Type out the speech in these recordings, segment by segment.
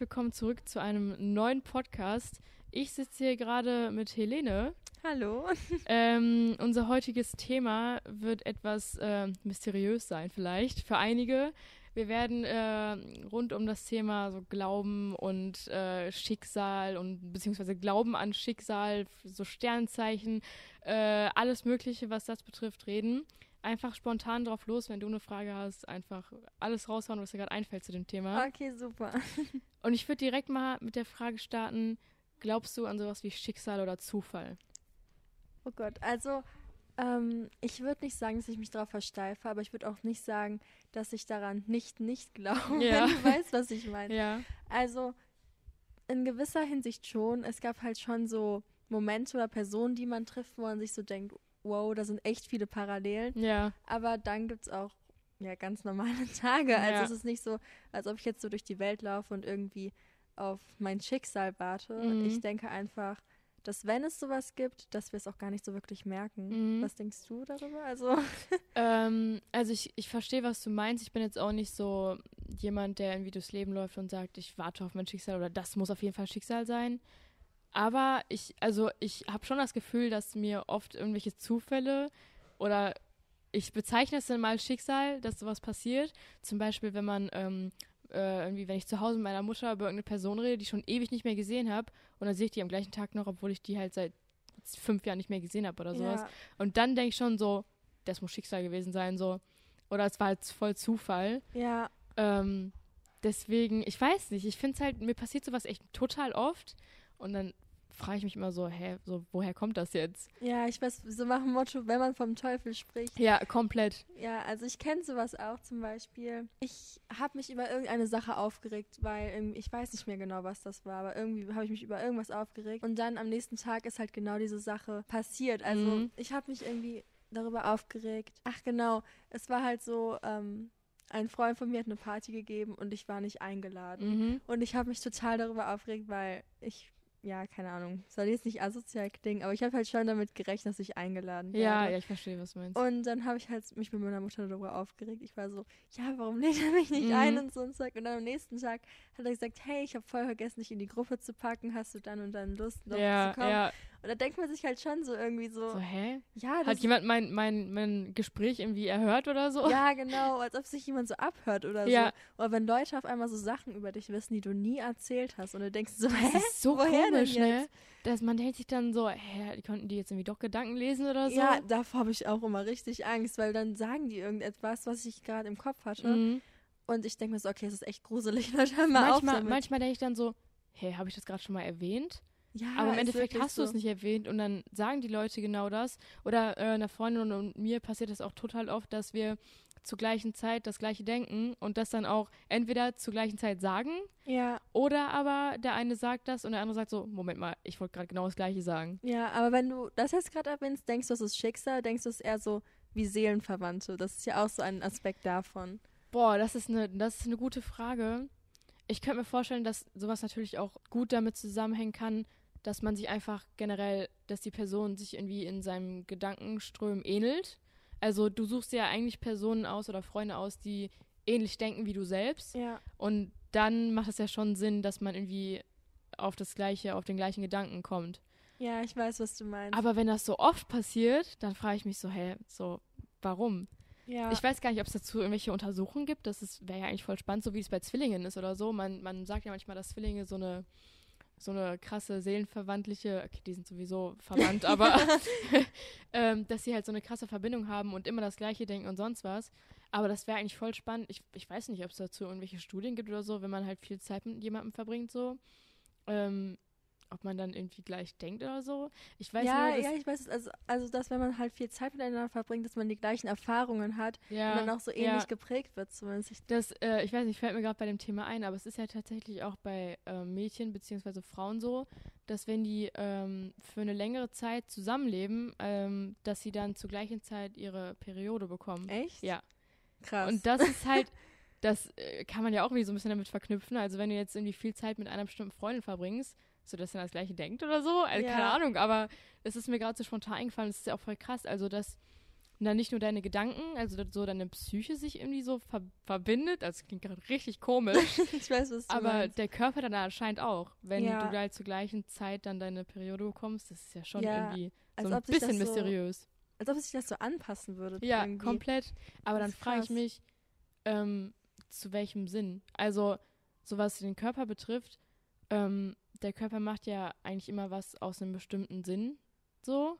willkommen zurück zu einem neuen Podcast. Ich sitze hier gerade mit Helene. Hallo. Ähm, unser heutiges Thema wird etwas äh, mysteriös sein, vielleicht für einige. Wir werden äh, rund um das Thema so Glauben und äh, Schicksal und beziehungsweise Glauben an Schicksal, so Sternzeichen, äh, alles Mögliche, was das betrifft, reden. Einfach spontan drauf los, wenn du eine Frage hast, einfach alles raushauen, was dir gerade einfällt zu dem Thema. Okay, super. Und ich würde direkt mal mit der Frage starten: Glaubst du an sowas wie Schicksal oder Zufall? Oh Gott, also ähm, ich würde nicht sagen, dass ich mich darauf versteife, aber ich würde auch nicht sagen, dass ich daran nicht nicht glaube, Ja. wenn du weißt, was ich meine. Ja. Also in gewisser Hinsicht schon. Es gab halt schon so Momente oder Personen, die man trifft, wo man sich so denkt, wow, da sind echt viele Parallelen. Ja. Aber dann gibt es auch ja, ganz normale Tage. Also Ja. es ist nicht so, als ob ich jetzt so durch die Welt laufe und irgendwie auf mein Schicksal warte. Mhm. Ich denke einfach, dass wenn es sowas gibt, dass wir es auch gar nicht so wirklich merken. Mhm. Was denkst du darüber? Also Ähm, also ich, ich verstehe, was du meinst. Ich bin jetzt auch nicht so jemand, der irgendwie durchs Leben läuft und sagt, ich warte auf mein Schicksal oder das muss auf jeden Fall Schicksal sein. Aber ich, also ich habe schon das Gefühl, dass mir oft irgendwelche Zufälle oder ich bezeichne es dann mal Schicksal, dass sowas passiert. Zum Beispiel, wenn man ähm, äh, irgendwie, wenn ich zu Hause mit meiner Mutter über irgendeine Person rede, die ich schon ewig nicht mehr gesehen habe, und dann sehe ich die am gleichen Tag noch, obwohl ich die halt seit fünf Jahren nicht mehr gesehen habe oder sowas. ja, Und dann denke ich schon so, das muss Schicksal gewesen sein, so. Oder es war halt voll Zufall. ja, Ähm, deswegen, ich weiß nicht, ich finde es halt, mir passiert sowas echt total oft. Und dann frage ich mich immer so, hä, so, woher kommt das jetzt? ja, ich weiß, so nach dem Motto, wenn man vom Teufel spricht. Ja, komplett. Ja, also ich kenne sowas auch zum Beispiel. Ich habe mich über irgendeine Sache aufgeregt, weil irgendwie, ich weiß nicht mehr genau, was das war, aber irgendwie habe ich mich über irgendwas aufgeregt. Und dann am nächsten Tag ist halt genau diese Sache passiert. Also Mhm. ich habe mich irgendwie darüber aufgeregt. Ach genau, es war halt so, ähm, ein Freund von mir hat eine Party gegeben und ich war nicht eingeladen. Mhm. Und ich habe mich total darüber aufgeregt, weil ich, ja, keine Ahnung, soll jetzt nicht asozial klingen, aber ich habe halt schon damit gerechnet, dass ich eingeladen werde. Ja, ja, ich verstehe, was du meinst. Und dann habe ich halt mich mit meiner Mutter darüber aufgeregt. Ich war so, ja, warum lädt er mich nicht Mhm. ein und so und Zeug. Und dann am nächsten Tag hat er gesagt, hey, ich habe voll vergessen, dich in die Gruppe zu packen. Hast du dann und dann Lust, noch ja, zu kommen? ja. Und da denkt man sich halt schon so irgendwie so, So, hä? ja, das Hat jemand mein, mein, mein Gespräch irgendwie erhört oder so? ja, genau, als ob sich jemand so abhört oder Ja. so. Oder wenn Leute auf einmal so Sachen über dich wissen, die du nie erzählt hast. Und du denkst so, hä? Das ist so Woher denn komisch, ne? Dass man denkt sich dann so, hä, die konnten die jetzt irgendwie doch Gedanken lesen oder so? Ja, davor habe ich auch immer richtig Angst, weil dann sagen die irgendetwas, was ich gerade im Kopf hatte. Mhm. Und ich denke mir so, okay, es ist echt gruselig. Manchmal, manchmal denke ich dann so, hä, habe ich das gerade schon mal erwähnt? Ja, Aber im Endeffekt hast du es so. nicht erwähnt und dann sagen die Leute genau das. Oder äh, einer Freundin und mir passiert das auch total oft, dass wir zur gleichen Zeit das gleiche denken und das dann auch entweder zur gleichen Zeit sagen Ja, oder aber der eine sagt das und der andere sagt so, Moment mal, ich wollte gerade genau das gleiche sagen. ja, aber wenn du das jetzt gerade erwähnst, denkst du, es ist Schicksal, denkst du, es ist eher so wie Seelenverwandte. Das ist ja auch so ein Aspekt davon. Boah, das ist eine, das ist eine gute Frage. Ich könnte mir vorstellen, dass sowas natürlich auch gut damit zusammenhängen kann, dass man sich einfach generell, dass die Person sich irgendwie in seinem Gedankenström ähnelt. Also du suchst ja eigentlich Personen aus oder Freunde aus, die ähnlich denken wie du selbst. Ja. Und dann macht es ja schon Sinn, dass man irgendwie auf das gleiche, auf den gleichen Gedanken kommt. Ja, ich weiß, was du meinst. Aber wenn das so oft passiert, dann frage ich mich so, hä, so, warum? ja. Ich weiß gar nicht, ob es dazu irgendwelche Untersuchungen gibt. Das wäre ja eigentlich voll spannend, so wie es bei Zwillingen ist oder so. Man, man sagt ja manchmal, dass Zwillinge so eine, so eine krasse seelenverwandtliche, okay, die sind sowieso verwandt, aber ähm, dass sie halt so eine krasse Verbindung haben und immer das Gleiche denken und sonst was. Aber das wäre eigentlich voll spannend. Ich, ich weiß nicht, ob es dazu irgendwelche Studien gibt oder so, wenn man halt viel Zeit mit jemandem verbringt, so. Ähm, ob man dann irgendwie gleich denkt oder so. Ich weiß ja, nur, ja, ich weiß es. Also, also, dass wenn man halt viel Zeit miteinander verbringt, dass man die gleichen Erfahrungen hat ja, und dann auch so ähnlich ja. geprägt wird. Zumindest. Ich, Das, äh, ich weiß nicht, fällt mir gerade bei dem Thema ein, aber es ist ja tatsächlich auch bei äh, Mädchen bzw. Frauen so, dass wenn die ähm, für eine längere Zeit zusammenleben, ähm, dass sie dann zur gleichen Zeit ihre Periode bekommen. echt? Ja. Krass. Und das ist halt, das äh, kann man ja auch irgendwie so ein bisschen damit verknüpfen. Also wenn du jetzt irgendwie viel Zeit mit einer bestimmten Freundin verbringst, so dass er das gleiche denkt oder so, also keine Ja. Ahnung, aber es ist mir gerade so spontan eingefallen, das ist ja auch voll krass, also dass dann nicht nur deine Gedanken, also dass so deine Psyche sich irgendwie so ver verbindet. Also, das klingt gerade richtig komisch. ich weiß, was du aber meinst. der Körper dann anscheinend auch. Wenn Ja. du halt zur gleichen Zeit dann deine Periode bekommst, das ist ja schon Ja, irgendwie so ein bisschen so- mysteriös. Als ob sich das so anpassen würde. Ja, irgendwie. komplett. Aber dann frage ich mich, ähm, zu welchem Sinn? Also, so was den Körper betrifft, ähm, der Körper macht ja eigentlich immer was aus einem bestimmten Sinn. So.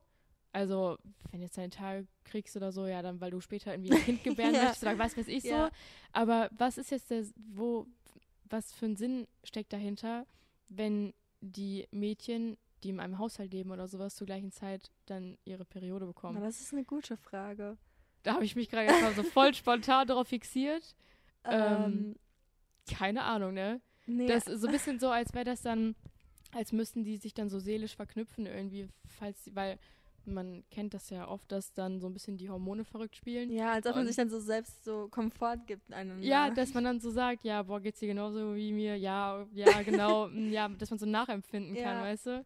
Also, wenn jetzt deine Tage kriegst oder so, ja, dann weil du später irgendwie ein Kind gebären Ja. möchtest oder was weiß ich Ja. so. Aber was ist jetzt der, wo, was für ein Sinn steckt dahinter, wenn die Mädchen, die in einem Haushalt leben oder sowas, zur gleichen Zeit dann ihre Periode bekommen? Na, das ist eine gute Frage. Da habe ich mich gerade einfach so voll spontan darauf fixiert. Ähm, Ähm, Keine Ahnung, ne? nee, Das ist so ein bisschen so, als wäre das dann, als müssten die sich dann so seelisch verknüpfen irgendwie, falls, weil man kennt das ja oft, dass dann so ein bisschen die Hormone verrückt spielen. ja, als ob man sich dann so selbst so Komfort gibt. Einem, Ja, dass man dann so sagt, ja, boah, geht's dir genauso wie mir? Ja, ja, genau, mm, ja, dass man so nachempfinden kann, Ja. weißt du?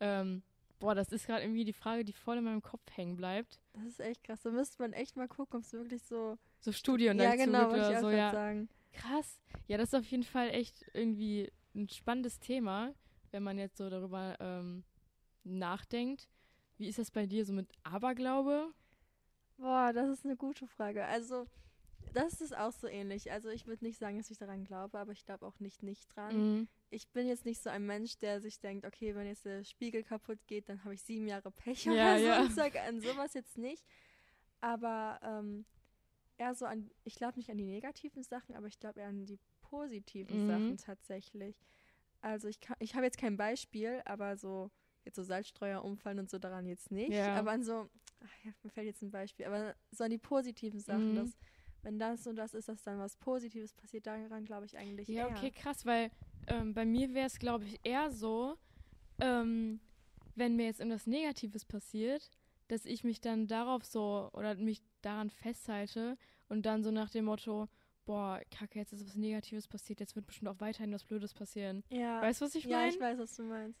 Ähm, boah, das ist gerade irgendwie die Frage, die voll in meinem Kopf hängen bleibt. Das ist echt krass. Da müsste man echt mal gucken, ob es wirklich so. So Studien ja, dazu genau, oder so, ja. sagen. Krass. Ja, das ist auf jeden Fall echt irgendwie ein spannendes Thema, wenn man jetzt so darüber ähm, nachdenkt. Wie ist das bei dir so mit Aberglaube? Boah, das ist eine gute Frage. Also, das ist auch so ähnlich. Also, ich würde nicht sagen, dass ich daran glaube, aber ich glaube auch nicht nicht dran. Mhm. Ich bin jetzt nicht so ein Mensch, der sich denkt, okay, wenn jetzt der Spiegel kaputt geht, dann habe ich sieben Jahre Pech Ja, oder so. ja. Ich sage an sowas jetzt nicht. Aber ähm, eher so an, ich glaube nicht an die negativen Sachen, aber ich glaube eher an die positiven Mhm. Sachen tatsächlich. Also ich kann, ich habe jetzt kein Beispiel, aber so jetzt so Salzstreuer umfallen und so daran jetzt nicht. Ja. Aber an so, ach ja, mir fällt jetzt ein Beispiel, aber so an die positiven Sachen, Mhm. dass wenn das und das ist, dass dann was Positives passiert, daran glaube ich eigentlich Ja, eher. okay, krass, weil ähm, bei mir wäre es, glaube ich, eher so, ähm, wenn mir jetzt irgendwas Negatives passiert, dass ich mich dann darauf so oder mich daran festhalte und dann so nach dem Motto, boah, kacke, jetzt ist was Negatives passiert, jetzt wird bestimmt auch weiterhin was Blödes passieren. Ja, Weißt du, was ich ja meine? ich weiß, was du meinst.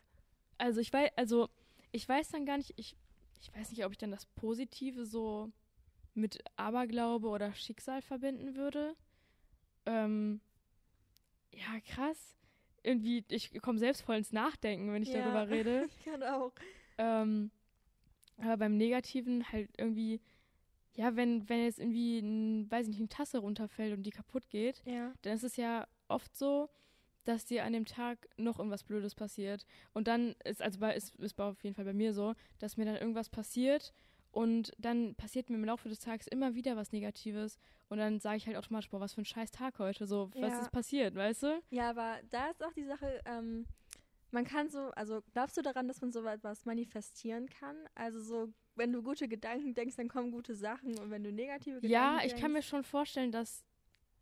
also ich weiß, also ich weiß dann gar nicht, ich, ich weiß nicht, ob ich dann das Positive so mit Aberglaube oder Schicksal verbinden würde. Ähm, ja, krass. Irgendwie, ich komme selbst voll ins Nachdenken, wenn ich Ja. darüber rede. Ich kann auch. ähm, aber beim Negativen halt irgendwie, ja, wenn, wenn jetzt irgendwie, ein, weiß ich nicht, eine Tasse runterfällt und die kaputt geht, Ja. dann ist es ja oft so, dass dir an dem Tag noch irgendwas Blödes passiert. Und dann ist, also bei, ist, ist auf jeden Fall bei mir so, dass mir dann irgendwas passiert und dann passiert mir im Laufe des Tages immer wieder was Negatives. Und dann sage ich halt automatisch, boah, was für ein scheiß Tag heute. So, was Ja. ist passiert, weißt du? Ja, aber da ist auch die Sache, ähm, man kann so, also glaubst du daran, dass man so etwas manifestieren kann? Also so, wenn du gute Gedanken denkst, dann kommen gute Sachen und wenn du negative Gedanken Ja, denkst. ich kann mir schon vorstellen, dass.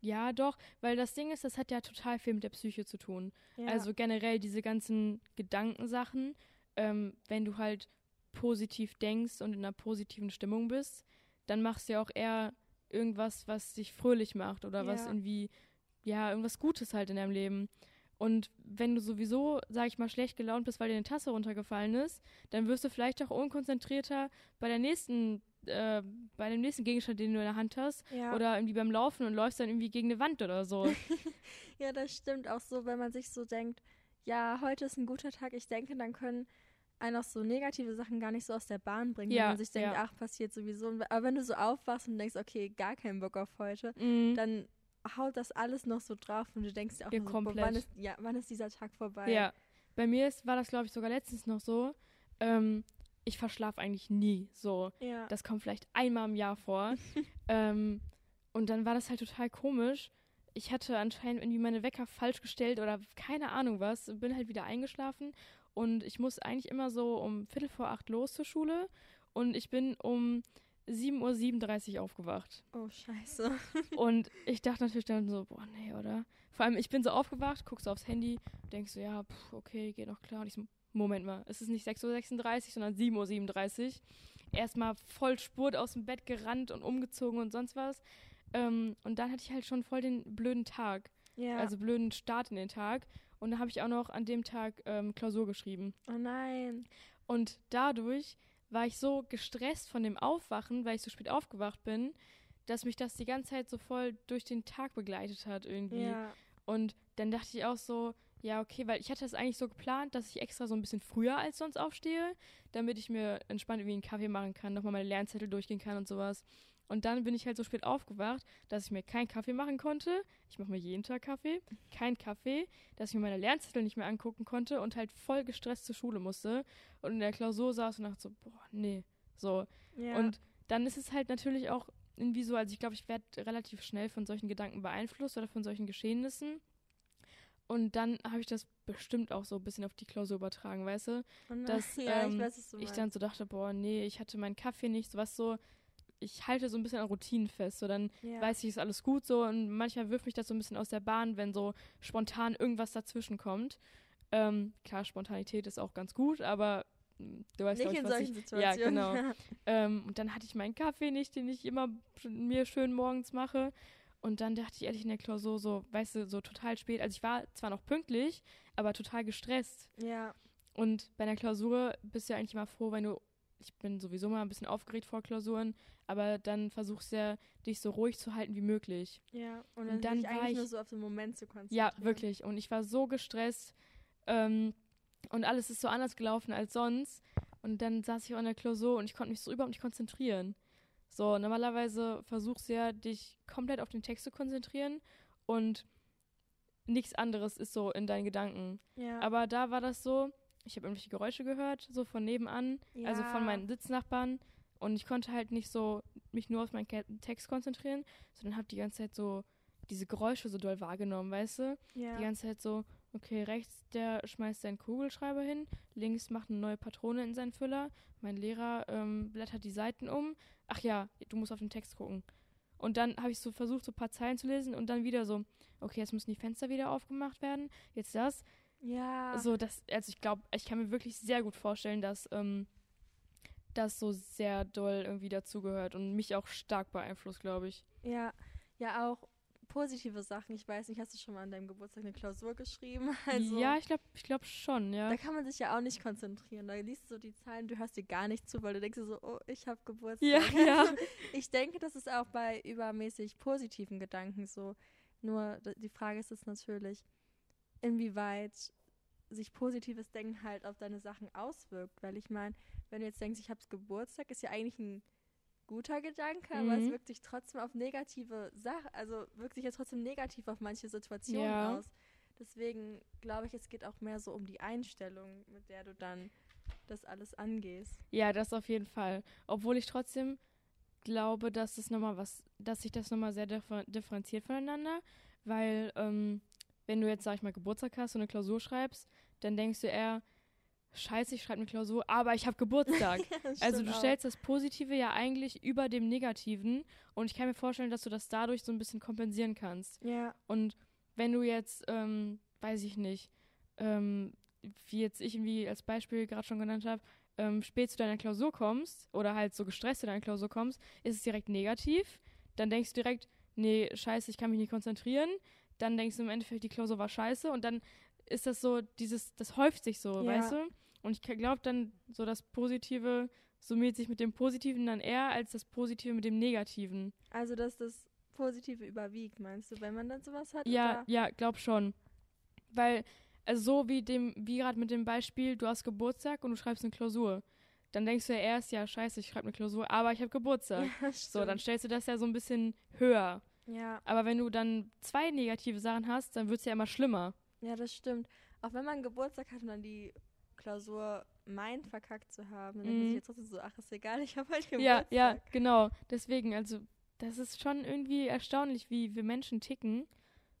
Ja, doch, weil das Ding ist, das hat ja total viel mit der Psyche zu tun. ja. Also generell diese ganzen Gedankensachen, ähm, wenn du halt positiv denkst und in einer positiven Stimmung bist, dann machst du ja auch eher irgendwas, was dich fröhlich macht oder was Ja. irgendwie, ja, irgendwas Gutes halt in deinem Leben. Und wenn du sowieso, sag ich mal, schlecht gelaunt bist, weil dir eine Tasse runtergefallen ist, dann wirst du vielleicht auch unkonzentrierter bei der nächsten, äh, bei dem nächsten Gegenstand, den du in der Hand hast, ja. oder irgendwie beim Laufen und läufst dann irgendwie gegen eine Wand oder so. ja, das stimmt auch so, wenn man sich so denkt, ja, heute ist ein guter Tag, ich denke, dann können einen auch so negative Sachen gar nicht so aus der Bahn bringen, Ja, wenn man sich denkt, ja. ach, passiert sowieso. Aber wenn du so aufwachst und denkst, okay, gar keinen Bock auf heute, Mhm. dann haut das alles noch so drauf und du denkst dir auch Ja, so, boah, wann ist, ja, wann ist dieser Tag vorbei? Ja, bei mir ist, war das, glaube ich, sogar letztens noch so. Ähm, ich verschlafe eigentlich nie so. Ja. Das kommt vielleicht einmal im Jahr vor. ähm, und dann war das halt total komisch. Ich hatte anscheinend irgendwie meine Wecker falsch gestellt oder keine Ahnung was. Bin halt wieder eingeschlafen und ich muss eigentlich immer so um Viertel vor acht los zur Schule und ich bin um 7.37 Uhr aufgewacht. oh, scheiße. Und ich dachte natürlich dann so, boah, nee, oder? Vor allem, ich bin so aufgewacht, guckst so aufs Handy, denkst so, ja, pff, okay, geht noch klar. Und ich so, Moment mal, es ist nicht 6.36 Uhr, sondern 7.37 Uhr. Erstmal voll Spurt aus dem Bett gerannt und umgezogen und sonst was. Ähm, und dann hatte ich halt schon voll den blöden Tag, Ja. also blöden Start in den Tag. Und dann habe ich auch noch an dem Tag ähm, Klausur geschrieben. oh nein. Und dadurch war ich so gestresst von dem Aufwachen, weil ich so spät aufgewacht bin, dass mich das die ganze Zeit so voll durch den Tag begleitet hat irgendwie. Ja. Und dann dachte ich auch so, ja, okay, weil ich hatte das eigentlich so geplant, dass ich extra so ein bisschen früher als sonst aufstehe, damit ich mir entspannt irgendwie einen Kaffee machen kann, nochmal meine Lernzettel durchgehen kann und sowas. Und dann bin ich halt so spät aufgewacht, dass ich mir keinen Kaffee machen konnte. Ich mache mir jeden Tag Kaffee. Kein Kaffee. Dass ich mir meine Lernzettel nicht mehr angucken konnte und halt voll gestresst zur Schule musste. Und in der Klausur saß und dachte so, boah, nee. So. Ja. Und dann ist es halt natürlich auch irgendwie so, also ich glaube, ich werde relativ schnell von solchen Gedanken beeinflusst oder von solchen Geschehnissen. Und dann habe ich das bestimmt auch so ein bisschen auf die Klausur übertragen, weißt du? Und, dass, ja, ähm, ich weiß, was Ich dann so dachte, boah, nee, ich hatte meinen Kaffee nicht, sowas so. Ich halte so ein bisschen an Routinen fest. So, dann ja. weiß ich, ist alles gut so. Und manchmal wirft mich das so ein bisschen aus der Bahn, wenn so spontan irgendwas dazwischen kommt. Ähm, klar, Spontanität ist auch ganz gut, aber mm, du weißt, nicht ich, in solchen ich, Situationen. Ja, genau. Ähm, und dann hatte ich meinen Kaffee nicht, den ich immer mir schön morgens mache. Und dann dachte ich ehrlich in der Klausur so, weißt du, so total spät. Also ich war zwar noch pünktlich, aber total gestresst. ja. Und bei einer Klausur bist du ja eigentlich immer froh, wenn du, ich bin sowieso mal ein bisschen aufgeregt vor Klausuren, aber dann versuchst du ja, dich so ruhig zu halten wie möglich. Ja, und Und dann, dann sich war eigentlich ich- nur so auf den Moment zu konzentrieren. Ja, wirklich. Und ich war so gestresst ähm, und alles ist so anders gelaufen als sonst. Und dann saß ich auch in der Klausur und ich konnte mich so überhaupt nicht konzentrieren. So, normalerweise versuchst du ja, dich komplett auf den Text zu konzentrieren und nichts anderes ist so in deinen Gedanken. Ja. Aber da war das so, ich habe irgendwelche Geräusche gehört, so von nebenan, also von Ja. meinen Sitznachbarn. Und ich konnte halt nicht so mich nur auf meinen Text konzentrieren, sondern habe die ganze Zeit so diese Geräusche so doll wahrgenommen, weißt du? ja. Die ganze Zeit so, okay, rechts, der schmeißt seinen Kugelschreiber hin, links macht eine neue Patrone in seinen Füller, mein Lehrer ähm, blättert die Seiten um. Ach ja, du musst auf den Text gucken. Und dann habe ich so versucht, so ein paar Zeilen zu lesen und dann wieder so, okay, jetzt müssen die Fenster wieder aufgemacht werden, jetzt das. Ja. So, das, also ich glaube, ich kann mir wirklich sehr gut vorstellen, dass ähm, das so sehr doll irgendwie dazugehört und mich auch stark beeinflusst, glaube ich. Ja, ja auch positive Sachen. Ich weiß nicht, hast du schon mal an deinem Geburtstag eine Klausur geschrieben? Also, ja, ich glaube ich glaub schon, ja. Da kann man sich ja auch nicht konzentrieren. Da liest du so die Zahlen, du hörst dir gar nicht zu, weil du denkst dir so, oh, ich habe Geburtstag. Ja, ja. Ich denke, das ist auch bei übermäßig positiven Gedanken so. Nur die Frage ist es natürlich, inwieweit sich positives Denken halt auf deine Sachen auswirkt. Weil ich meine, wenn du jetzt denkst, ich habe Geburtstag, ist ja eigentlich ein guter Gedanke, aber es Mhm. wirkt sich trotzdem auf negative Sachen, also wirkt sich ja trotzdem negativ auf manche Situationen Ja. aus. Deswegen glaube ich, es geht auch mehr so um die Einstellung, mit der du dann das alles angehst. Ja, das auf jeden Fall. Obwohl ich trotzdem glaube, dass das noch mal was, dass sich das nochmal sehr differ differenziert voneinander, weil ähm, wenn du jetzt, sag ich mal, Geburtstag hast und eine Klausur schreibst, dann denkst du eher, scheiße, ich schreibe eine Klausur, aber ich habe Geburtstag. also du auch. stellst das Positive ja eigentlich über dem Negativen und ich kann mir vorstellen, dass du das dadurch so ein bisschen kompensieren kannst. Ja, Und wenn du jetzt, ähm, weiß ich nicht, ähm, wie jetzt ich irgendwie als Beispiel gerade schon genannt habe, ähm, spät zu deiner Klausur kommst oder halt so gestresst zu deiner Klausur kommst, ist es direkt negativ. Dann denkst du direkt, nee, scheiße, ich kann mich nicht konzentrieren. Dann denkst du im Endeffekt, die Klausur war scheiße und dann ist das so, dieses, das häuft sich so, Ja. weißt du? Und ich glaube dann, so das Positive summiert sich mit dem Positiven dann eher als das Positive mit dem Negativen. also dass das Positive überwiegt, meinst du, wenn man dann sowas hat? Ja, Oder? ja, glaub schon. Weil, also so wie dem, wie gerade mit dem Beispiel, du hast Geburtstag und du schreibst eine Klausur. Dann denkst du ja erst, ja, scheiße, ich schreibe eine Klausur, aber ich habe Geburtstag. Ja, so, dann stellst du das ja so ein bisschen höher. Ja, Aber wenn du dann zwei negative Sachen hast, dann wird es ja immer schlimmer. ja, das stimmt. Auch wenn man Geburtstag hat und dann die Klausur meint, verkackt zu haben, dann denkt man Mhm. sich jetzt trotzdem so, ach, ist egal, ich habe halt Geburtstag. Ja, ja, genau. Deswegen, also, das ist schon irgendwie erstaunlich, wie wir Menschen ticken.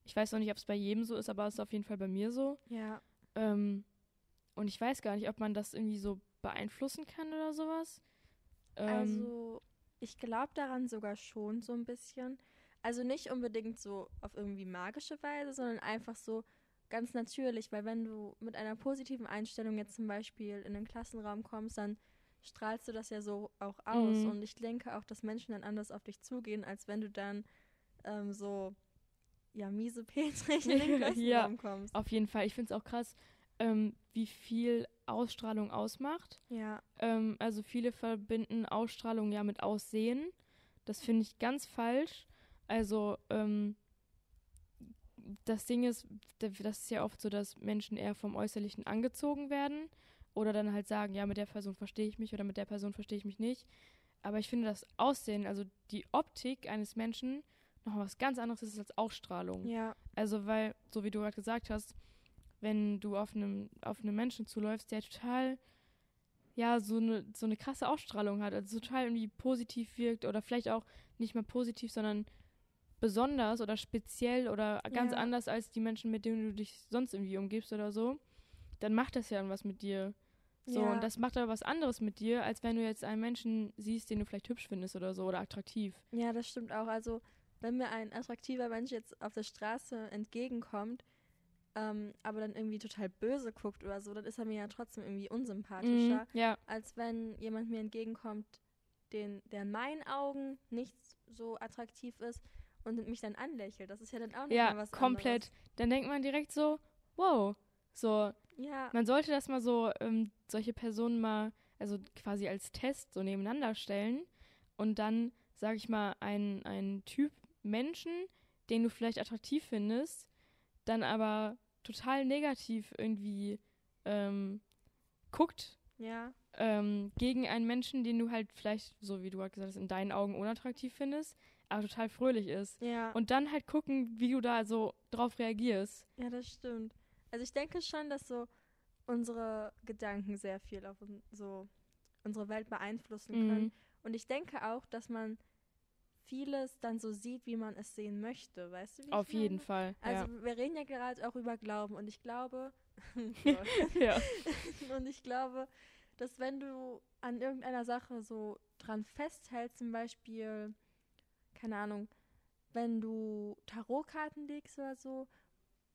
Ich weiß noch nicht, ob es bei jedem so ist, aber es ist auf jeden Fall bei mir so. Ja, Ähm, und ich weiß gar nicht, ob man das irgendwie so beeinflussen kann oder sowas. Ähm, also ich glaube daran sogar schon so ein bisschen. Also nicht unbedingt so auf irgendwie magische Weise, sondern einfach so ganz natürlich, weil wenn du mit einer positiven Einstellung jetzt zum Beispiel in den Klassenraum kommst, dann strahlst du das ja so auch aus. Mhm. Und ich denke auch, dass Menschen dann anders auf dich zugehen, als wenn du dann ähm, so, ja, miese Petrig in den Ja. Klassenraum kommst. Auf jeden Fall. Ich finde es auch krass, ähm, wie viel Ausstrahlung ausmacht. Ja. Ähm, also viele verbinden Ausstrahlung ja mit Aussehen. Das finde ich ganz falsch. Also ähm, das Ding ist, das ist ja oft so, dass Menschen eher vom Äußerlichen angezogen werden oder dann halt sagen, ja, mit der Person verstehe ich mich oder mit der Person verstehe ich mich nicht. Aber ich finde das Aussehen, also die Optik eines Menschen, noch was ganz anderes ist als Ausstrahlung. Ja. Also, weil, so wie du gerade gesagt hast, wenn du auf einem, auf einem Menschen zuläufst, der total, ja, so eine, so eine krasse Ausstrahlung hat, also total irgendwie positiv wirkt oder vielleicht auch nicht mal positiv, sondern besonders oder speziell oder ganz Ja. anders als die Menschen, mit denen du dich sonst irgendwie umgibst oder so, dann macht das ja was mit dir. So, Ja. und das macht aber was anderes mit dir, als wenn du jetzt einen Menschen siehst, den du vielleicht hübsch findest oder so oder attraktiv. Ja, das stimmt auch. Also, wenn mir ein attraktiver Mensch jetzt auf der Straße entgegenkommt, ähm, aber dann irgendwie total böse guckt oder so, dann ist er mir ja trotzdem irgendwie unsympathischer, Mhm, ja, als wenn jemand mir entgegenkommt, den, der in meinen Augen nicht so attraktiv ist und mich dann anlächelt. Das ist ja dann auch noch ja, was komplett. Dann denkt man direkt so, wow, so, anderes. Ja, Man sollte das mal so, ähm, solche Personen mal, also quasi als Test so nebeneinander stellen und dann, sag ich mal, ein, ein Typ Menschen, den du vielleicht attraktiv findest, dann aber total negativ irgendwie ähm, guckt ja, ähm, gegen einen Menschen, den du halt vielleicht, so wie du halt gesagt hast, in deinen Augen unattraktiv findest, aber total fröhlich ist. ja. Und dann halt gucken, wie du da so drauf reagierst. Ja, das stimmt. Also ich denke schon, dass so unsere Gedanken sehr viel auf so unsere Welt beeinflussen können. Mhm. Und ich denke auch, dass man vieles dann so sieht, wie man es sehen möchte. Weißt du, wie Auf jeden? Fall. Also wir reden ja gerade auch über Glauben und ich glaube, ja. und ich glaube, dass wenn du an irgendeiner Sache so dran festhältst, zum Beispiel, keine Ahnung, wenn du Tarotkarten legst oder so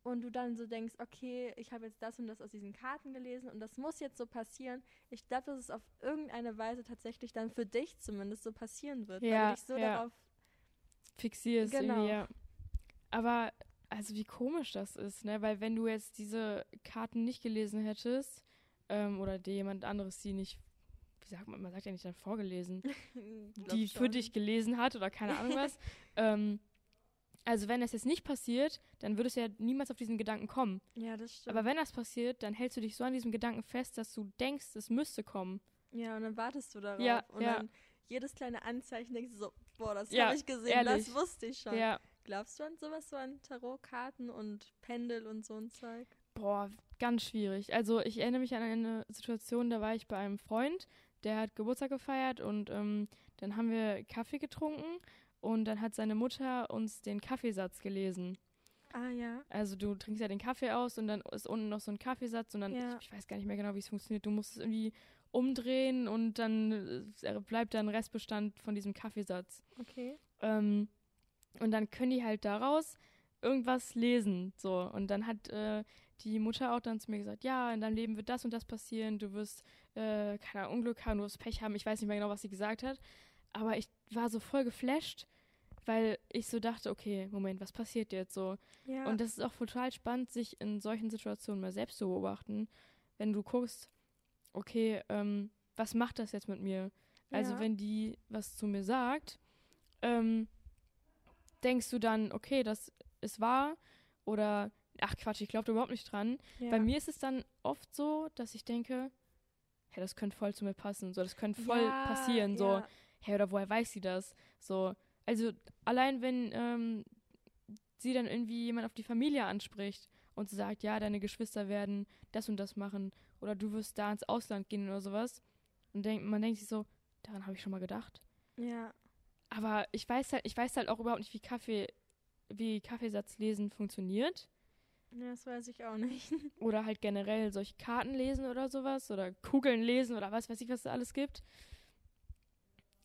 und du dann so denkst, okay, ich habe jetzt das und das aus diesen Karten gelesen und das muss jetzt so passieren. Ich glaube, dass es auf irgendeine Weise tatsächlich dann für dich zumindest so passieren wird, weil Ja, du dich so ja. darauf fixierst Genau. ja. Aber, also wie komisch das ist, ne? Weil wenn du jetzt diese Karten nicht gelesen hättest, ähm, oder dir jemand anderes die nicht, wie sagt man, man sagt ja nicht dann vorgelesen, die für schon. dich gelesen hat oder keine Ahnung was. ähm, also wenn das jetzt nicht passiert, dann würdest du ja niemals auf diesen Gedanken kommen. Ja, das stimmt. Aber wenn das passiert, dann hältst du dich so an diesem Gedanken fest, dass du denkst, es müsste kommen. Ja, und dann wartest du darauf. Ja, und ja. dann jedes kleine Anzeichen denkst du so, boah, das Ja, habe ich gesehen, ehrlich. das wusste ich schon. Ja. Glaubst du an sowas, so an Tarotkarten und Pendel und so ein Zeug? Boah, ganz schwierig. Also ich erinnere mich an eine Situation, da war ich bei einem Freund, der hat Geburtstag gefeiert und ähm, dann haben wir Kaffee getrunken und dann hat seine Mutter uns den Kaffeesatz gelesen. Ah ja. Also du trinkst ja den Kaffee aus und dann ist unten noch so ein Kaffeesatz und dann, Ja. ich, ich weiß gar nicht mehr genau, wie es funktioniert, du musst es irgendwie umdrehen und dann äh, bleibt da ein Restbestand von diesem Kaffeesatz. Okay. Ähm, und dann können die halt daraus irgendwas lesen. So. Und dann hat äh, die Mutter auch dann zu mir gesagt, ja, in deinem Leben wird das und das passieren, du wirst, äh, keine Ahnung, Unglück haben, du wirst Pech haben. Ich weiß nicht mehr genau, was sie gesagt hat. Aber ich war so voll geflasht, weil ich so dachte, okay, Moment, was passiert jetzt so? Ja. Und das ist auch total spannend, sich in solchen Situationen mal selbst zu beobachten, wenn du guckst, okay, ähm, was macht das jetzt mit mir? Also Ja. wenn die was zu mir sagt, ähm, denkst du dann, okay, das ist wahr oder ach Quatsch, ich glaube überhaupt nicht dran. ja. Bei mir ist es dann oft so, dass ich denke, hey, das könnte voll zu mir passen, so das könnte voll ja, passieren, so Ja. hey, oder woher weiß sie das? So, also allein wenn ähm, sie dann irgendwie jemand auf die Familie anspricht und sie sagt, ja, deine Geschwister werden das und das machen oder du wirst da ins Ausland gehen oder sowas und denk, man denkt sich so, daran habe ich schon mal gedacht. ja. Aber ich weiß halt, ich weiß halt auch überhaupt nicht, wie Kaffee, wie Kaffeesatzlesen funktioniert Ja, das weiß ich auch nicht. oder halt generell solche Karten lesen oder sowas oder Kugeln lesen oder was weiß ich, was es alles gibt.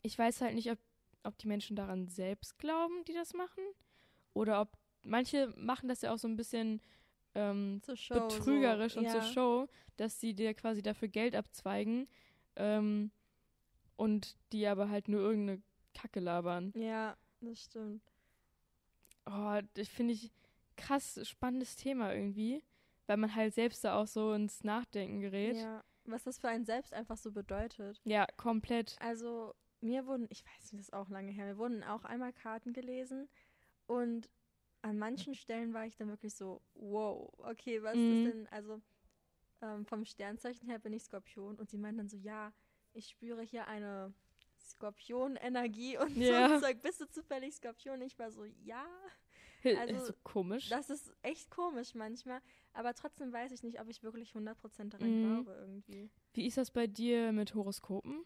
Ich weiß halt nicht, ob, ob die Menschen daran selbst glauben, die das machen oder ob manche machen das ja auch so ein bisschen ähm, Show. betrügerisch so. und ja. zur Show, dass sie dir quasi dafür Geld abzweigen ähm, und die aber halt nur irgendeine Kacke labern. Ja, das stimmt. Oh, das finde ich krass spannendes Thema irgendwie, weil man halt selbst da auch so ins Nachdenken gerät. Ja. was das für einen selbst einfach so bedeutet. Ja, komplett. Also mir wurden, ich weiß nicht, das ist auch lange her, mir wurden auch einmal Karten gelesen und an manchen Stellen war ich dann wirklich so, wow, okay, was Mhm. ist denn, also ähm, vom Sternzeichen her bin ich Skorpion und sie meinen dann so, ja, ich spüre hier eine Skorpion-Energie und Ja. so Zeug. Bist du zufällig Skorpion? Ich war so, ja. Also, so komisch. Das ist echt komisch manchmal, aber trotzdem weiß ich nicht, ob ich wirklich 100% daran Mhm. glaube irgendwie. Wie ist das bei dir mit Horoskopen?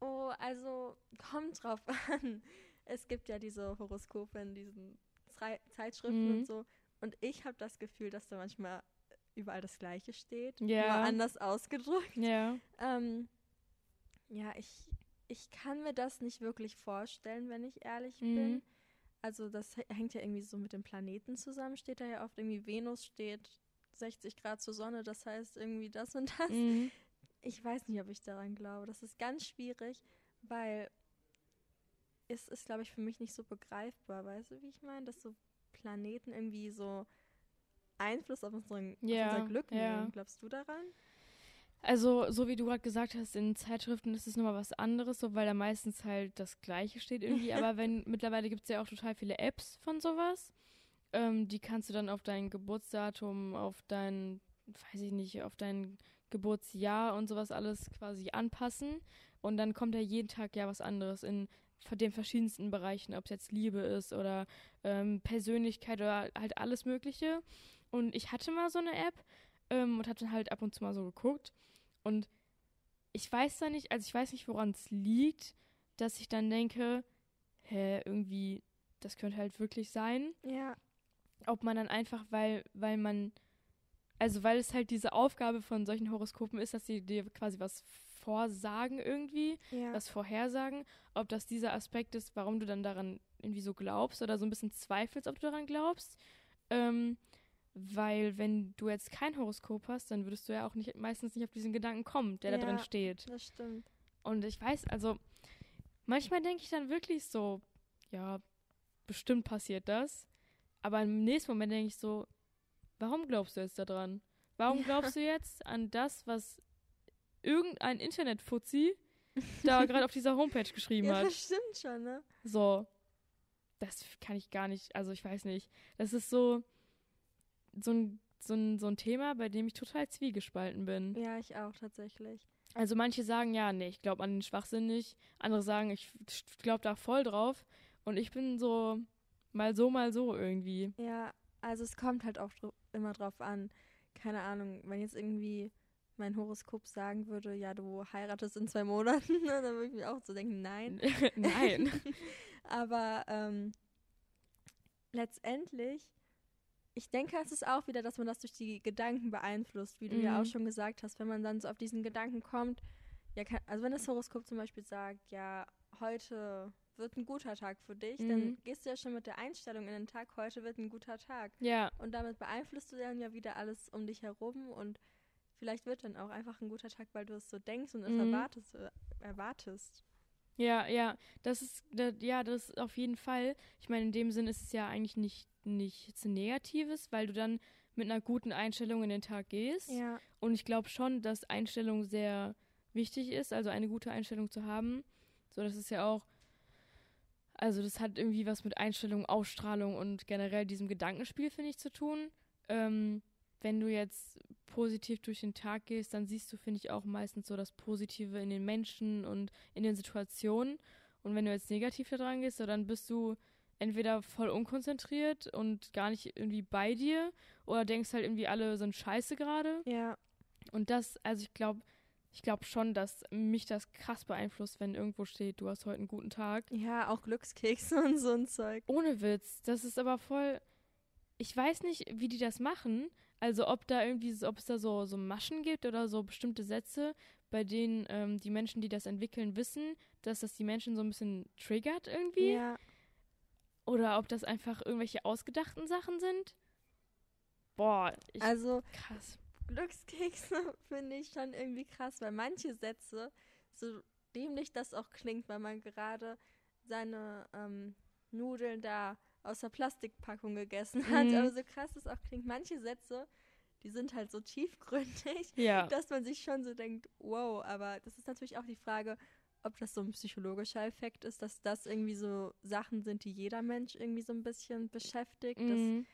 Oh, also kommt drauf an. Es gibt ja diese Horoskope in diesen Zei- Zeitschriften Mhm. und so. Und ich habe das Gefühl, dass da manchmal überall das Gleiche steht. Ja. Nur anders ausgedrückt. Ja. Ähm, ja, ich, ich kann mir das nicht wirklich vorstellen, wenn ich ehrlich Mhm. bin. Also das hä- hängt ja irgendwie so mit den Planeten zusammen. Steht da ja oft irgendwie Venus steht 60 Grad zur Sonne. Das heißt irgendwie das und das. Mhm. Ich weiß nicht, ob ich daran glaube. Das ist ganz schwierig, weil es ist, glaube ich, für mich nicht so begreifbar. Weißt du, wie ich meine? Dass so Planeten irgendwie so Einfluss auf, unseren, Ja, auf unser Glück nehmen. Glaubst du daran? Also, so wie du gerade gesagt hast, in Zeitschriften ist es nochmal was anderes, so weil da meistens halt das Gleiche steht irgendwie. Aber wenn mittlerweile gibt es ja auch total viele Apps von sowas. Ähm, die kannst du dann auf dein Geburtsdatum, auf dein, weiß ich nicht, auf dein Geburtsjahr und sowas alles quasi anpassen. Und dann kommt da jeden Tag ja was anderes in den verschiedensten Bereichen, ob es jetzt Liebe ist oder ähm, Persönlichkeit oder halt alles Mögliche. Und ich hatte mal so eine App ähm, und hatte halt ab und zu mal so geguckt. Und ich weiß da nicht, also ich weiß nicht, woran es liegt, dass ich dann denke, hä, irgendwie, das könnte halt wirklich sein. Ja. Ob man dann einfach, weil, weil man, also weil es halt diese Aufgabe von solchen Horoskopen ist, dass sie dir quasi was vorsagen irgendwie, Ja. was vorhersagen, ob das dieser Aspekt ist, warum du dann daran irgendwie so glaubst oder so ein bisschen zweifelst, ob du daran glaubst. Ähm, weil wenn du jetzt kein Horoskop hast, dann würdest du ja auch nicht meistens nicht auf diesen Gedanken kommen, der da Ja. drin steht. das stimmt. Und ich weiß, also manchmal denke ich dann wirklich so, ja, bestimmt passiert das. Aber im nächsten Moment denke ich so, warum glaubst du jetzt daran? Warum Ja. glaubst du jetzt an das, was irgendein Internetfuzzi da gerade auf dieser Homepage geschrieben Ja, hat? das stimmt schon, ne? So, das kann ich gar nicht, also ich weiß nicht. Das ist so, so ein, so ein, so ein Thema, bei dem ich total zwiegespalten bin. Ja, ich auch tatsächlich. Also manche sagen, ja, nee, ich glaube an den Schwachsinn nicht. Andere sagen, ich glaube da voll drauf. Und ich bin so mal so, mal so irgendwie. Ja, also es kommt halt auch immer drauf an. Keine Ahnung, wenn jetzt irgendwie mein Horoskop sagen würde, ja, du heiratest in zwei Monaten, dann würde ich mir auch so denken, nein. Nein. Aber ähm, letztendlich, ich denke, es ist auch wieder, dass man das durch die Gedanken beeinflusst, wie du ja Mhm. auch schon gesagt hast, wenn man dann so auf diesen Gedanken kommt, ja, kann, also wenn das Horoskop zum Beispiel sagt, ja, heute wird ein guter Tag für dich, dann Mhm. gehst du ja schon mit der Einstellung in den Tag, heute wird ein guter Tag. Ja, Und damit beeinflusst du dann ja wieder alles um dich herum und vielleicht wird dann auch einfach ein guter Tag, weil du es so denkst und es Mhm. erwartest, äh, erwartest. Ja, ja. Das ist, da- ja, das ist auf jeden Fall. Ich meine, in dem Sinn ist es ja eigentlich nicht nichts Negatives, weil du dann mit einer guten Einstellung in den Tag gehst. Ja. Und ich glaube schon, dass Einstellung sehr wichtig ist, also eine gute Einstellung zu haben. So, das ist ja auch, also das hat irgendwie was mit Einstellung, Ausstrahlung und generell diesem Gedankenspiel, finde ich, zu tun. Ähm, wenn du jetzt positiv durch den Tag gehst, dann siehst du, finde ich, auch meistens so das Positive in den Menschen und in den Situationen. Und wenn du jetzt negativ da dran gehst, so, dann bist du entweder voll unkonzentriert und gar nicht irgendwie bei dir oder denkst halt irgendwie alle sind scheiße gerade. Ja. Und das, also ich glaube, ich glaube schon, dass mich das krass beeinflusst, wenn irgendwo steht, du hast heute einen guten Tag. Ja, auch Glückskekse und so ein Zeug. Ohne Witz, das ist aber voll. Ich weiß nicht, wie die das machen. Also ob da irgendwie, ob es da so, so Maschen gibt oder so bestimmte Sätze, bei denen ähm, die Menschen, die das entwickeln, wissen, dass das die Menschen so ein bisschen triggert irgendwie. Ja. Oder ob das einfach irgendwelche ausgedachten Sachen sind. Boah, ich, Also krass. Glückskekse finde ich schon irgendwie krass, weil manche Sätze, so dämlich das auch klingt, weil man gerade seine ähm, Nudeln da aus der Plastikpackung gegessen hat, Mhm. aber so krass das auch klingt, manche Sätze, die sind halt so tiefgründig, Ja. dass man sich schon so denkt, wow, aber das ist natürlich auch die Frage, ob das so ein psychologischer Effekt ist, dass das irgendwie so Sachen sind, die jeder Mensch irgendwie so ein bisschen beschäftigt. Mhm.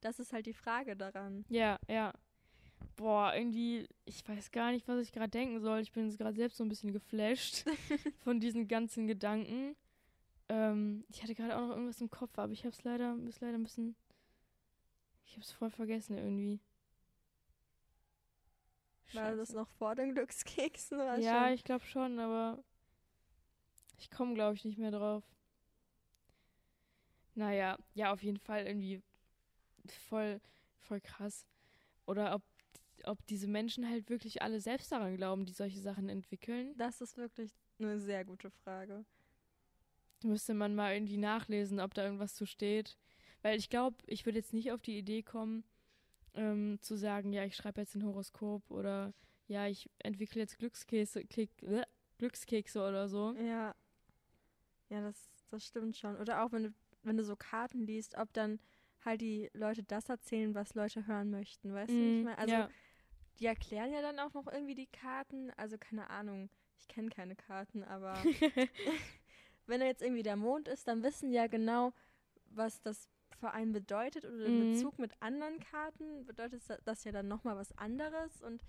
Das, das ist halt die Frage daran. Ja, ja. Boah, irgendwie, ich weiß gar nicht, was ich gerade denken soll. Ich bin jetzt gerade selbst so ein bisschen geflasht von diesen ganzen Gedanken. Ähm, ich hatte gerade auch noch irgendwas im Kopf, aber ich habe es leider, ist leider ein bisschen. Ich habe es voll vergessen irgendwie. War das Scheiße. noch vor den Glückskeksen? Oder Ja, schon? ich glaube schon, aber ich komme, glaube ich, nicht mehr drauf. Naja, ja, auf jeden Fall irgendwie voll, voll krass. Oder ob, ob diese Menschen halt wirklich alle selbst daran glauben, die solche Sachen entwickeln. Das ist wirklich eine sehr gute Frage. Müsste man mal irgendwie nachlesen, ob da irgendwas zu steht. Weil ich glaube, ich würde jetzt nicht auf die Idee kommen, ähm, zu sagen, ja, ich schreibe jetzt ein Horoskop oder ja, ich entwickle jetzt Glückskekse, Kek, äh, Glückskekse oder so. Ja. Ja, das, das stimmt schon. Oder auch wenn du, wenn du so Karten liest, ob dann halt die Leute das erzählen, was Leute hören möchten. Weißt du, wie ich Mm, meine? Also ja. die erklären ja dann auch noch irgendwie die Karten. Also keine Ahnung. Ich kenne keine Karten, aber wenn da jetzt irgendwie der Mond ist, dann wissen ja genau, was das für einen bedeutet oder in Mhm. Bezug mit anderen Karten bedeutet das- ja dann nochmal was anderes und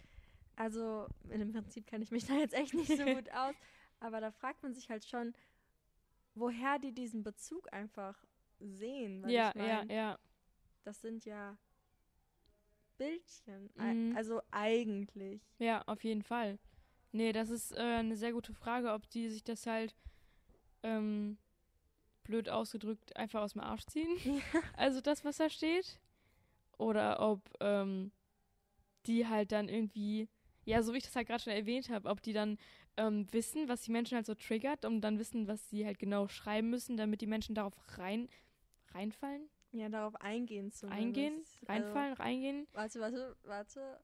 also im Prinzip kenne ich mich da jetzt echt nicht so gut aus, aber da fragt man sich halt schon, woher die diesen Bezug einfach sehen. Ja, ich mein, ja, ja. Das sind ja Bildchen. Mhm. Also eigentlich. Ja, auf jeden Fall. Nee, das ist äh, eine sehr gute Frage, ob die sich das halt ähm, blöd ausgedrückt einfach aus dem Arsch ziehen. Also das, was da steht. Oder ob ähm, die halt dann irgendwie, ja, so wie ich das halt gerade schon erwähnt habe, ob die dann ähm, wissen, was die Menschen halt so triggert und dann wissen, was sie halt genau schreiben müssen, damit die Menschen darauf rein reinfallen, Ja, darauf eingehen zu eingehen, reinfallen, reingehen. Also, warte, warte,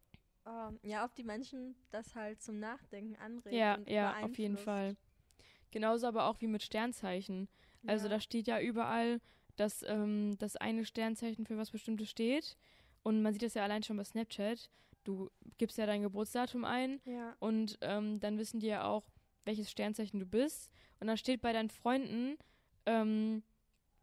warte. Ähm, ja, ob die Menschen das halt zum Nachdenken anregen. Ja, und ja, auf jeden. Fall. Genauso aber auch wie mit Sternzeichen. Also ja. da steht ja überall, dass ähm, das eine Sternzeichen für was Bestimmtes steht. Und man sieht das ja allein schon bei Snapchat. Du gibst ja dein Geburtsdatum ein Ja, und ähm, dann wissen die ja auch, welches Sternzeichen du bist. Und dann steht bei deinen Freunden, ähm,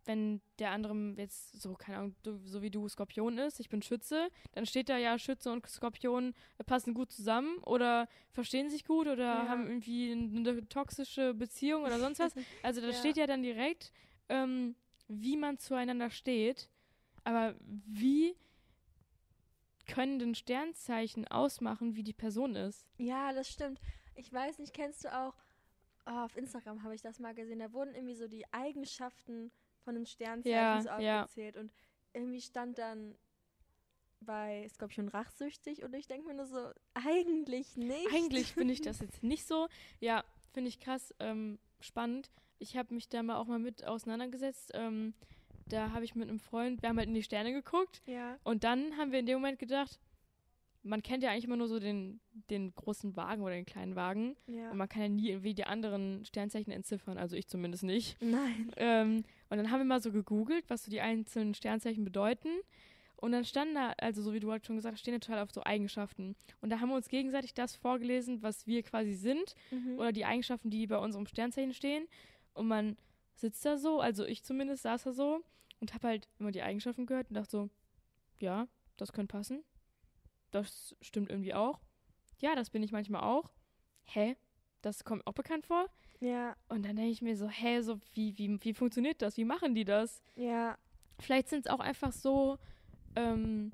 wenn der andere jetzt so, keine Ahnung, so wie du Skorpion ist, ich bin Schütze, dann steht da ja, Schütze und Skorpion passen gut zusammen oder verstehen sich gut oder Ja. haben irgendwie eine toxische Beziehung oder sonst was. Also da Ja. steht ja dann direkt, ähm, wie man zueinander steht. Aber wie können denn Sternzeichen ausmachen, wie die Person ist? ja, das stimmt. Ich weiß nicht, kennst du auch, oh, auf Instagram habe ich das mal gesehen, da wurden irgendwie so die Eigenschaften von den Sternzeichen Ja, so ja. aufgezählt. Und irgendwie stand dann bei Skorpion rachsüchtig und ich denke mir nur so, eigentlich nicht. Eigentlich finde ich das jetzt nicht so. Ja, finde ich krass ähm, spannend. Ich habe mich da mal auch mal mit auseinandergesetzt. Ähm, da habe ich mit einem Freund, wir haben halt in die Sterne geguckt Ja, und dann haben wir in dem Moment gedacht, man kennt ja eigentlich immer nur so den, den großen Wagen oder den kleinen Wagen. ja. Und man kann ja nie irgendwie die anderen Sternzeichen entziffern, also ich zumindest nicht. Nein. Ähm, und dann haben wir mal so gegoogelt, was so die einzelnen Sternzeichen bedeuten. Und dann standen da, also so wie du halt schon gesagt hast, stehen total auf so Eigenschaften. Und da haben wir uns gegenseitig das vorgelesen, was wir quasi sind Mhm. oder die Eigenschaften, die bei unserem Sternzeichen stehen. Und man sitzt da so, also ich zumindest saß da so und habe halt immer die Eigenschaften gehört und dachte so, ja, das könnte passen. Das stimmt irgendwie auch. Ja, das bin ich manchmal auch. Hä? Das kommt mir auch bekannt vor. Ja, Und dann denke ich mir so, hä, so wie, wie, wie funktioniert das? Wie machen die das? ja, Vielleicht sind es auch einfach so, ähm,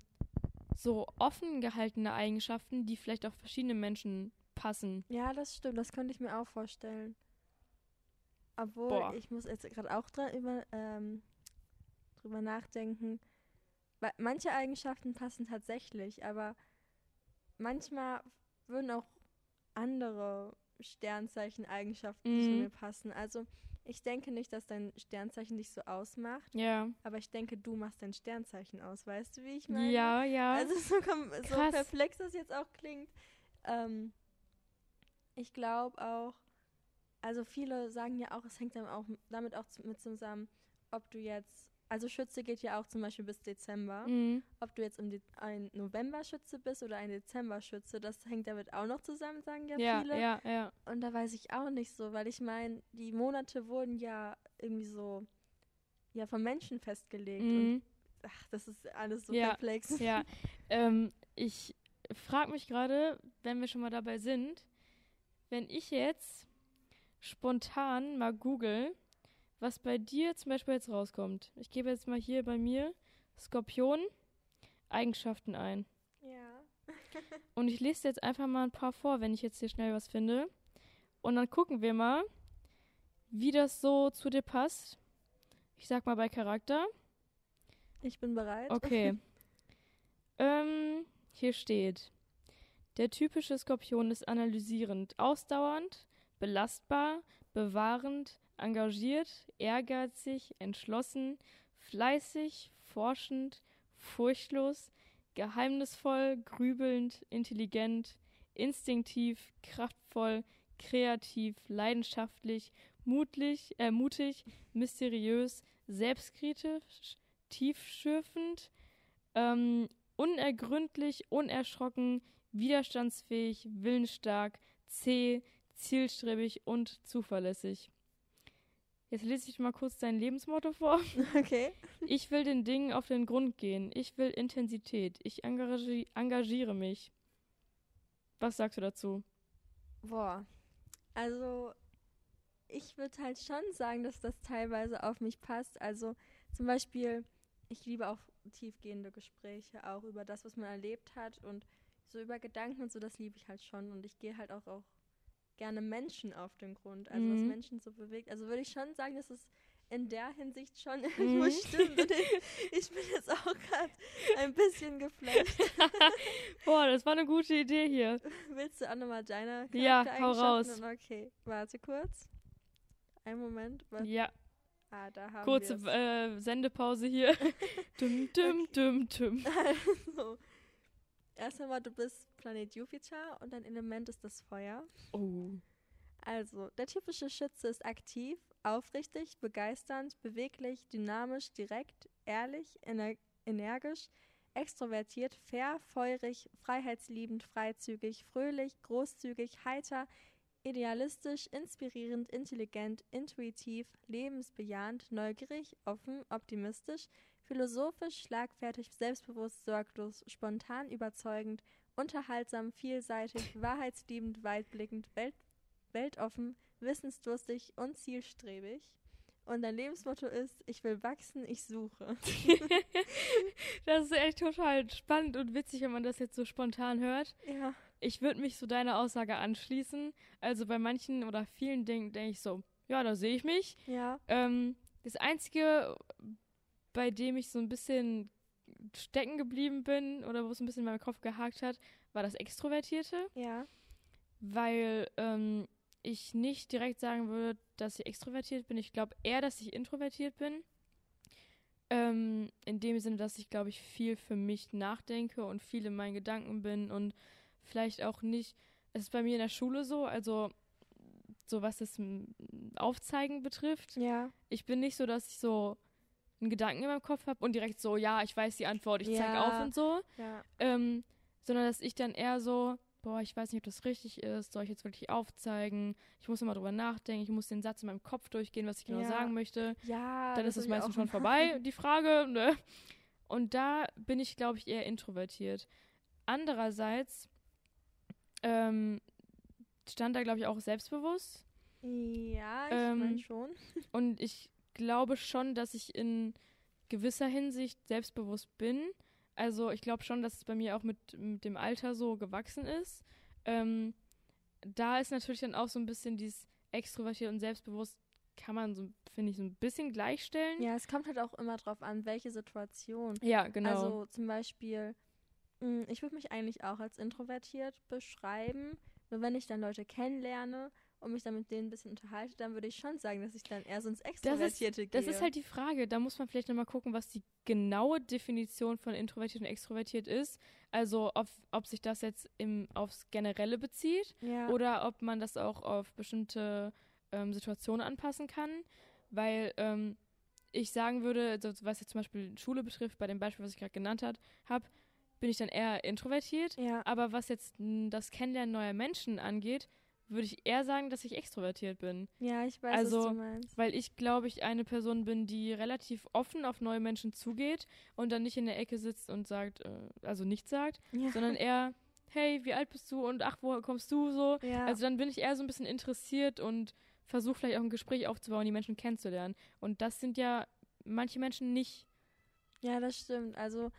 so offen gehaltene Eigenschaften, die vielleicht auch verschiedene Menschen passen. ja, das stimmt. Das könnte ich mir auch vorstellen. Obwohl, Boah. ich muss jetzt gerade auch dra über, ähm, drüber nachdenken. Weil manche Eigenschaften passen tatsächlich, aber manchmal würden auch andere Sternzeichen-Eigenschaften zu Mhm. mir passen. Also ich denke nicht, dass dein Sternzeichen dich so ausmacht, Ja. aber ich denke, du machst dein Sternzeichen aus. Weißt du, wie ich meine? Ja, ja. Also so, so perplex das jetzt auch klingt. Ähm, ich glaube auch, also viele sagen ja auch, es hängt dann auch damit auch zu- mit zusammen, ob du jetzt also Schütze geht ja auch zum Beispiel bis Dezember. Mhm. Ob du jetzt ein November-Schütze bist oder ein Dezember-Schütze, das hängt damit auch noch zusammen, sagen ja, Ja, viele. ja, ja. Und da weiß ich auch nicht so, weil ich meine, die Monate wurden ja irgendwie so ja vom Menschen festgelegt. Und Mhm. ach, das ist alles so Ja, komplex. Ja, ähm, ich frage mich gerade, wenn wir schon mal dabei sind, wenn ich jetzt spontan mal google, was bei dir zum Beispiel jetzt rauskommt. Ich gebe jetzt mal hier bei mir Skorpion Eigenschaften ein. Ja. Und ich lese jetzt einfach mal ein paar vor, wenn ich jetzt hier schnell was finde. Und dann gucken wir mal, wie das so zu dir passt. Ich sag mal bei Charakter. Ich bin bereit. Okay. ähm, hier steht. Der typische Skorpion ist analysierend, ausdauernd, belastbar, bewahrend, engagiert, ehrgeizig, entschlossen, fleißig, forschend, furchtlos, geheimnisvoll, grübelnd, intelligent, instinktiv, kraftvoll, kreativ, leidenschaftlich, mutlich, äh, mutig, mysteriös, selbstkritisch, tiefschürfend, ähm, unergründlich, unerschrocken, widerstandsfähig, willensstark, zäh, zielstrebig und zuverlässig. Jetzt lese ich mal kurz dein Lebensmotto vor. Okay. Ich will den Dingen auf den Grund gehen. Ich will Intensität. Ich engagi engagiere mich. Was sagst du dazu? Boah. Also, ich würde halt schon sagen, dass das teilweise auf mich passt. Also, zum Beispiel, ich liebe auch tiefgehende Gespräche, auch über das, was man erlebt hat und so über Gedanken und so, das liebe ich halt schon. Und ich gehe halt auch, auch gerne Menschen auf den Grund, also was Mhm. Menschen so bewegt. Also würde ich schon sagen, dass es in der Hinsicht schon irgendwo stimmt. Und ich, ich bin jetzt auch gerade ein bisschen geflasht. Boah, das war eine gute Idee hier. Willst du auch nochmal deine Ja, hau Charaktereigenschaften? Okay, warte kurz. Einen Moment. wa- Ja, Ah, da haben kurze äh, Sendepause hier. dum, dum, dum, dum. Also, erst einmal, du bist Planet Jupiter und dein Element ist das Feuer. Oh. Also, der typische Schütze ist aktiv, aufrichtig, begeisternd, beweglich, dynamisch, direkt, ehrlich, ener energisch, extrovertiert, fair, feurig, freiheitsliebend, freizügig, fröhlich, großzügig, heiter, idealistisch, inspirierend, intelligent, intuitiv, lebensbejahend, neugierig, offen, optimistisch, philosophisch, schlagfertig, selbstbewusst, sorglos, spontan, überzeugend, unterhaltsam, vielseitig, wahrheitsliebend, weitblickend, welt weltoffen, wissensdurstig und zielstrebig. Und dein Lebensmotto ist, ich will wachsen, ich suche. Das ist echt total spannend und witzig, wenn man das jetzt so spontan hört. Ja. Ich würde mich zu deiner Aussage anschließen. Also bei manchen oder vielen Dingen denke ich so, ja, da sehe ich mich. Ja. Ähm, das Einzige, bei dem ich so ein bisschen stecken geblieben bin oder wo es ein bisschen in meinem Kopf gehakt hat, war das Extrovertierte, Ja. weil ähm, ich nicht direkt sagen würde, dass ich extrovertiert bin. Ich glaube eher, dass ich introvertiert bin. Ähm, in dem Sinne, dass ich, glaube ich, viel für mich nachdenke und viel in meinen Gedanken bin und vielleicht auch nicht. Es ist bei mir in der Schule so, also so was das m, Aufzeigen betrifft Ja. ich bin nicht so, dass ich so einen Gedanken in meinem Kopf habe und direkt so, ja, ich weiß die Antwort, ich zeig Ja. auf und so, Ja. ähm, sondern dass ich dann eher so, boah, ich weiß nicht, ob das richtig ist, soll ich jetzt wirklich aufzeigen? Ich muss immer drüber nachdenken, ich muss den Satz in meinem Kopf durchgehen, was ich genau Ja. sagen möchte. Ja. Dann ist es meistens schon vorbei, die Frage, ne? Und da bin ich, glaube ich, eher introvertiert. Andererseits ähm, stand da, glaube ich, auch selbstbewusst. Ja, ich Ähm, meine schon. Und ich glaube schon, dass ich in gewisser Hinsicht selbstbewusst bin. Also ich glaube schon, dass es bei mir auch mit, mit dem Alter so gewachsen ist. Ähm, da ist natürlich dann auch so ein bisschen dieses extrovertiert und selbstbewusst kann man so, finde ich, so ein bisschen gleichstellen. Ja, es kommt halt auch immer drauf an, welche Situation. Ja, genau. Also zum Beispiel, mh, ich würde mich eigentlich auch als introvertiert beschreiben. Nur wenn ich dann Leute kennenlerne und mich dann mit denen ein bisschen unterhalte, dann würde ich schon sagen, dass ich dann eher so ins Extrovertierte das gehe. ist halt die Frage. Da muss man vielleicht nochmal gucken, was die genaue Definition von introvertiert und extrovertiert ist. Also ob, ob sich das jetzt im, aufs Generelle bezieht ja. oder ob man das auch auf bestimmte ähm, Situationen anpassen kann, weil ähm, ich sagen würde, also was jetzt zum Beispiel Schule betrifft, bei dem Beispiel, was ich gerade genannt habe, bin ich dann eher introvertiert. Ja. Aber was jetzt das Kennenlernen neuer Menschen angeht, würde ich eher sagen, dass ich extrovertiert bin. Ja, ich weiß, Also, was du meinst. Weil ich, glaube ich, eine Person bin, die relativ offen auf neue Menschen zugeht und dann nicht in der Ecke sitzt und sagt, äh, also nichts sagt, Ja. sondern eher, hey, wie alt bist du und ach, woher kommst du so? ja. Also dann bin ich eher so ein bisschen interessiert und versuche vielleicht auch ein Gespräch aufzubauen, die Menschen kennenzulernen. Und das sind ja manche Menschen nicht. Ja, das stimmt. Also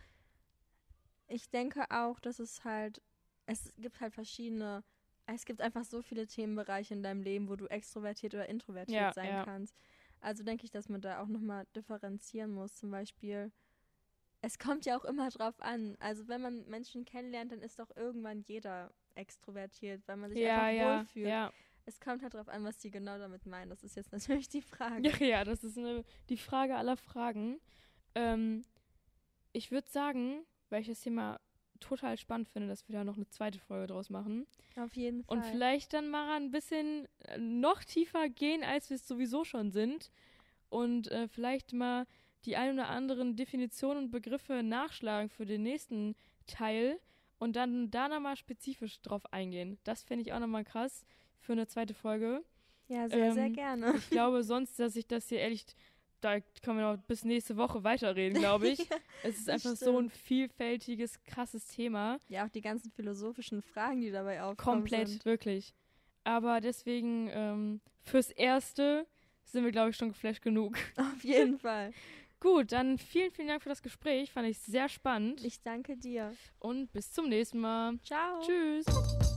ich denke auch, dass es halt, es gibt halt verschiedene, es gibt einfach so viele Themenbereiche in deinem Leben, wo du extrovertiert oder introvertiert Ja, sein ja. kannst. Also denke ich, dass man da auch nochmal differenzieren muss. Zum Beispiel, es kommt ja auch immer drauf an. Also wenn man Menschen kennenlernt, dann ist doch irgendwann jeder extrovertiert, weil man sich ja, einfach ja, wohlfühlt. ja. Es kommt halt drauf an, was die genau damit meinen. Das ist jetzt natürlich die Frage. Ja, ja, das ist eine, die Frage aller Fragen. Ähm, ich würde sagen, weil ich das Thema total spannend finde, dass wir da noch eine zweite Folge draus machen. Auf jeden Fall. Und vielleicht dann mal ein bisschen äh, noch tiefer gehen, als wir es sowieso schon sind. Und äh, vielleicht mal die ein oder anderen Definitionen und Begriffe nachschlagen für den nächsten Teil und dann da nochmal spezifisch drauf eingehen. Das fände ich auch nochmal krass für eine zweite Folge. ja, sehr, sehr ähm, gerne. Ich glaube sonst, dass ich das hier ehrlich, da können wir noch bis nächste Woche weiterreden, glaube ich. es ist einfach so ein vielfältiges, krasses Thema. Ja, auch die ganzen philosophischen Fragen, die dabei aufkommen. Komplett, Sind. wirklich. Aber deswegen, ähm, fürs Erste sind wir, glaube ich, schon geflasht genug. Auf jeden Fall. Gut, dann vielen, vielen Dank für das Gespräch. Fand ich sehr spannend. Ich danke dir. Und bis zum nächsten Mal. Ciao. Tschüss.